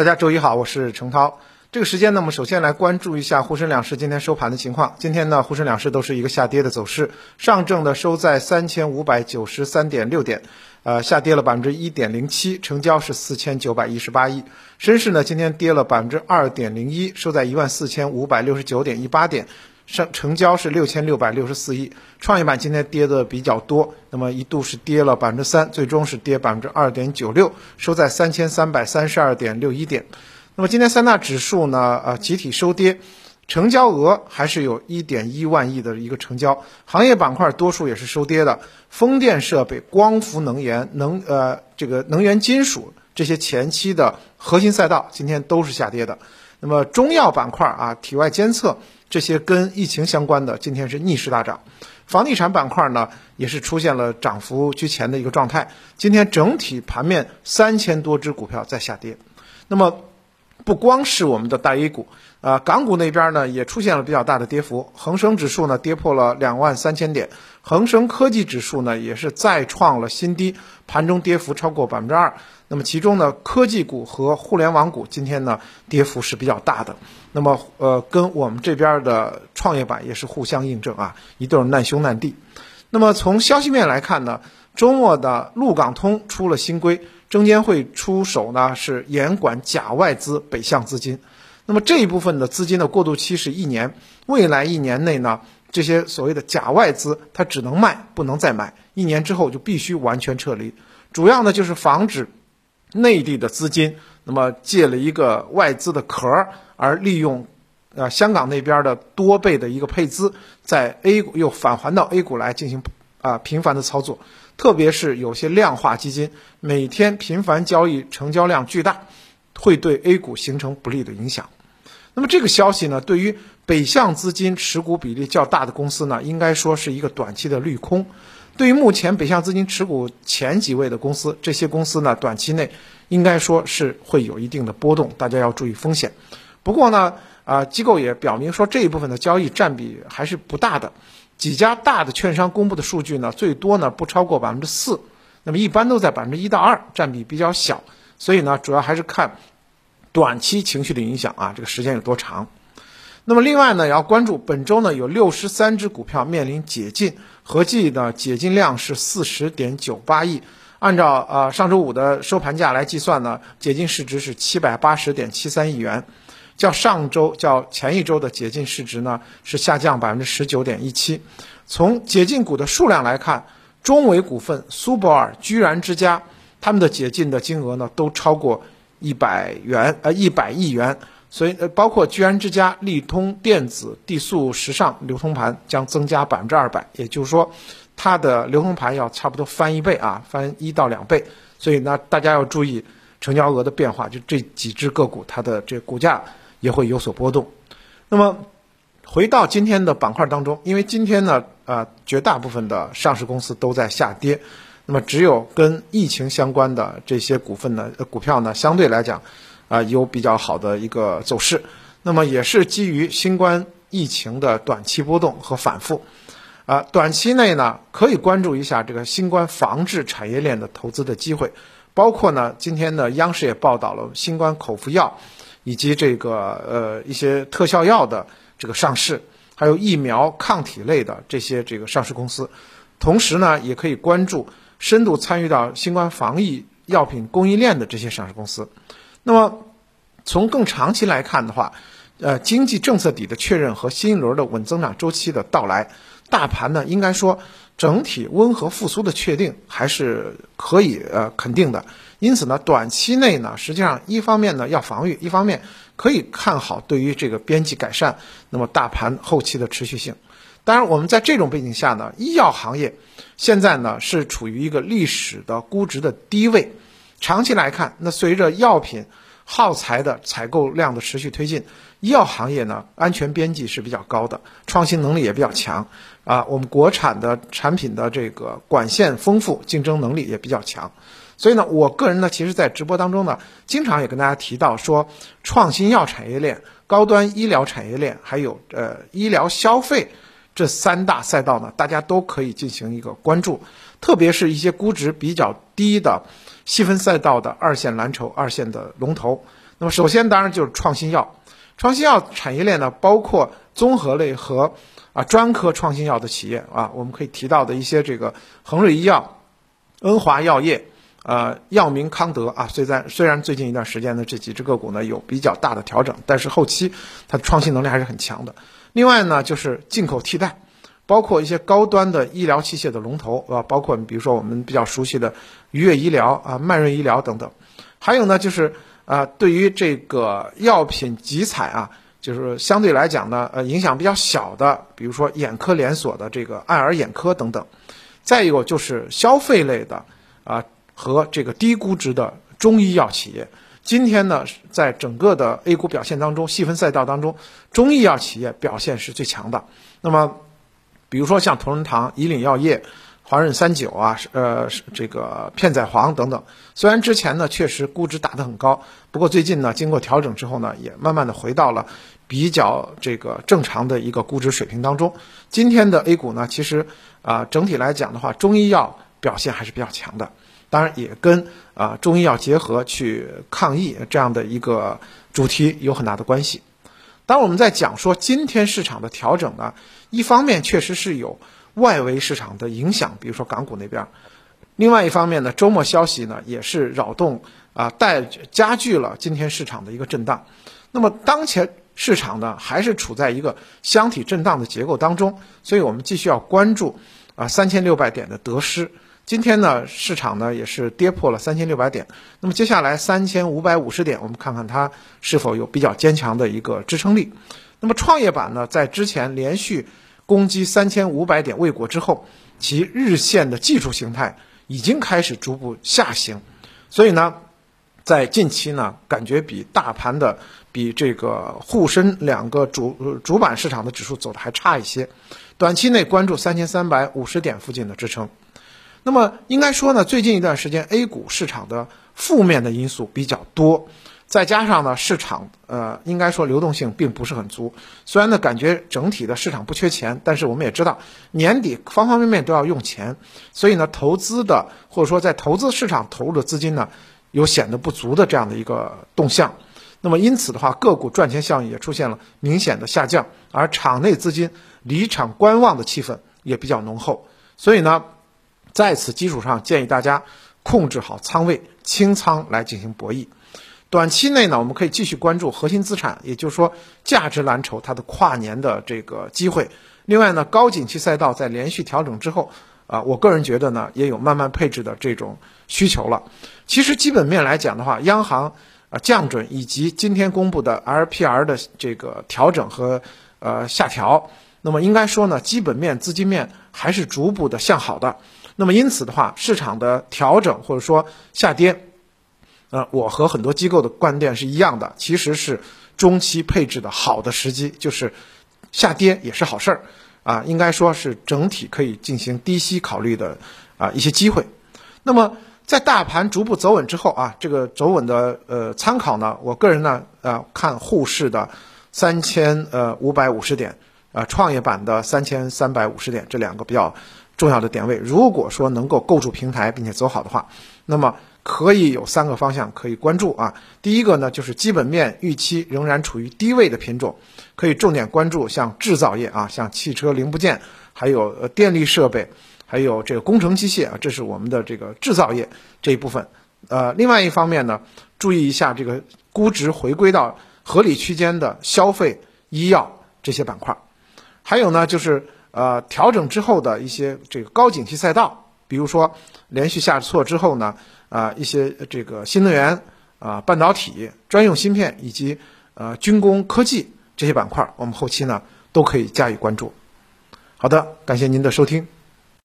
大家周一好，我是程涛。这个时间呢，我们首先来关注一下沪深两市今天收盘的情况。今天呢，沪深两市都是一个下跌的走势，上证呢收在三千五百九十三点六点，呃，下跌了百分之一点零七，成交是四千九百一十八亿。深市呢今天跌了百分之二点零一，收在一万四千五百六十九点一八点。上成交是六千六百六十四亿，创业板今天跌的比较多，那么一度是跌了百分之三，最终是跌百分之二点九六，收在三千三百三十二点六一点。那么今天三大指数呢，呃，集体收跌，成交额还是有一点一万亿的一个成交，行业板块多数也是收跌的，风电设备、光伏能源、能呃这个能源金属这些前期的核心赛道今天都是下跌的。那么中药板块啊，体外监测。这些跟疫情相关的，今天是逆势大涨。房地产板块呢，也是出现了涨幅居前的一个状态。今天整体盘面三千多只股票在下跌。那么，不光是我们的大 A 股，啊，港股那边呢也出现了比较大的跌幅。恒生指数呢跌破了两万三千点，恒生科技指数呢也是再创了新低，盘中跌幅超过百分之二。那么其中呢，科技股和互联网股今天呢跌幅是比较大的。那么呃，跟我们这边的创业板也是互相印证啊，一对难兄难弟。那么从消息面来看呢，周末的陆港通出了新规，证监会出手呢是严管假外资北向资金。那么这一部分的资金的过渡期是一年，未来一年内呢，这些所谓的假外资它只能卖不能再买，一年之后就必须完全撤离。主要呢就是防止。内地的资金，那么借了一个外资的壳儿，而利用，呃，香港那边的多倍的一个配资，在 A 股又返还到 A 股来进行啊频繁的操作，特别是有些量化基金，每天频繁交易，成交量巨大，会对 A 股形成不利的影响。那么这个消息呢，对于北向资金持股比例较大的公司呢，应该说是一个短期的利空。对于目前北向资金持股前几位的公司，这些公司呢，短期内应该说是会有一定的波动，大家要注意风险。不过呢，啊，机构也表明说这一部分的交易占比还是不大的。几家大的券商公布的数据呢，最多呢不超过百分之四，那么一般都在百分之一到二，占比比较小。所以呢，主要还是看短期情绪的影响啊，这个时间有多长。那么另外呢，也要关注本周呢有六十三只股票面临解禁，合计呢解禁量是四十点九八亿。按照呃上周五的收盘价来计算呢，解禁市值是七百八十点七三亿元，较上周较前一周的解禁市值呢是下降百分之十九点一七。从解禁股的数量来看，中维股份、苏泊尔、居然之家他们的解禁的金额呢都超过一百元呃一百亿元。所以，呃，包括居然之家、利通电子、地素时尚流通盘将增加百分之二百，也就是说，它的流通盘要差不多翻一倍啊，翻一到两倍。所以呢，大家要注意成交额的变化，就这几只个股它的这股价也会有所波动。那么，回到今天的板块当中，因为今天呢，呃，绝大部分的上市公司都在下跌，那么只有跟疫情相关的这些股份呢，股票呢，相对来讲。啊，有比较好的一个走势，那么也是基于新冠疫情的短期波动和反复，啊，短期内呢可以关注一下这个新冠防治产业链的投资的机会，包括呢今天呢央视也报道了新冠口服药，以及这个呃一些特效药的这个上市，还有疫苗抗体类的这些这个上市公司，同时呢也可以关注深度参与到新冠防疫药品供应链的这些上市公司。那么，从更长期来看的话，呃，经济政策底的确认和新一轮的稳增长周期的到来，大盘呢，应该说整体温和复苏的确定还是可以呃肯定的。因此呢，短期内呢，实际上一方面呢要防御，一方面可以看好对于这个边际改善，那么大盘后期的持续性。当然，我们在这种背景下呢，医药行业现在呢是处于一个历史的估值的低位。长期来看，那随着药品耗材的采购量的持续推进，医药行业呢安全边际是比较高的，创新能力也比较强啊。我们国产的产品的这个管线丰富，竞争能力也比较强。所以呢，我个人呢，其实在直播当中呢，经常也跟大家提到说，创新药产业链、高端医疗产业链，还有呃医疗消费这三大赛道呢，大家都可以进行一个关注，特别是一些估值比较低的。细分赛道的二线蓝筹、二线的龙头，那么首先当然就是创新药，创新药产业链呢包括综合类和啊专科创新药的企业啊，我们可以提到的一些这个恒瑞医药、恩华药业。呃，药明康德啊，虽然虽然最近一段时间呢，这几只个股呢有比较大的调整，但是后期它的创新能力还是很强的。另外呢，就是进口替代，包括一些高端的医疗器械的龙头啊，包括比如说我们比较熟悉的愉悦医疗啊、迈瑞医疗等等。还有呢，就是啊，对于这个药品集采啊，就是相对来讲呢，呃，影响比较小的，比如说眼科连锁的这个爱尔眼科等等。再有就是消费类的啊。和这个低估值的中医药企业，今天呢，在整个的 A 股表现当中，细分赛道当中，中医药企业表现是最强的。那么，比如说像同仁堂、以岭药业、华润三九啊，呃，这个片仔癀等等，虽然之前呢确实估值打得很高，不过最近呢经过调整之后呢，也慢慢的回到了比较这个正常的一个估值水平当中。今天的 A 股呢，其实啊整体来讲的话，中医药表现还是比较强的。当然也跟啊中医药结合去抗疫这样的一个主题有很大的关系。当我们在讲说今天市场的调整呢，一方面确实是有外围市场的影响，比如说港股那边；另外一方面呢，周末消息呢也是扰动啊，带加剧了今天市场的一个震荡。那么当前市场呢还是处在一个箱体震荡的结构当中，所以我们继续要关注啊三千六百点的得失。今天呢，市场呢也是跌破了三千六百点。那么接下来三千五百五十点，我们看看它是否有比较坚强的一个支撑力。那么创业板呢，在之前连续攻击三千五百点未果之后，其日线的技术形态已经开始逐步下行。所以呢，在近期呢，感觉比大盘的、比这个沪深两个主主板市场的指数走的还差一些。短期内关注三千三百五十点附近的支撑。那么应该说呢，最近一段时间 A 股市场的负面的因素比较多，再加上呢，市场呃，应该说流动性并不是很足。虽然呢，感觉整体的市场不缺钱，但是我们也知道年底方方面面都要用钱，所以呢，投资的或者说在投资市场投入的资金呢，有显得不足的这样的一个动向。那么因此的话，个股赚钱效应也出现了明显的下降，而场内资金离场观望的气氛也比较浓厚。所以呢。在此基础上，建议大家控制好仓位，清仓来进行博弈。短期内呢，我们可以继续关注核心资产，也就是说价值蓝筹它的跨年的这个机会。另外呢，高景气赛道在连续调整之后，啊，我个人觉得呢，也有慢慢配置的这种需求了。其实基本面来讲的话，央行啊降准以及今天公布的 LPR 的这个调整和呃下调，那么应该说呢，基本面资金面还是逐步的向好的。那么因此的话，市场的调整或者说下跌，呃，我和很多机构的观点是一样的，其实是中期配置的好的时机，就是下跌也是好事儿，啊，应该说是整体可以进行低吸考虑的啊一些机会。那么在大盘逐步走稳之后啊，这个走稳的呃参考呢，我个人呢呃看沪市的三千呃五百五十点，呃创业板的三千三百五十点这两个比较。重要的点位，如果说能够构筑平台并且走好的话，那么可以有三个方向可以关注啊。第一个呢，就是基本面预期仍然处于低位的品种，可以重点关注像制造业啊，像汽车零部件，还有呃电力设备，还有这个工程机械啊，这是我们的这个制造业这一部分。呃，另外一方面呢，注意一下这个估值回归到合理区间的消费、医药这些板块儿，还有呢就是。呃，调整之后的一些这个高景气赛道，比如说连续下挫之后呢，啊，一些这个新能源啊、半导体、专用芯片以及呃军工科技这些板块，我们后期呢都可以加以关注。好的，感谢您的收听。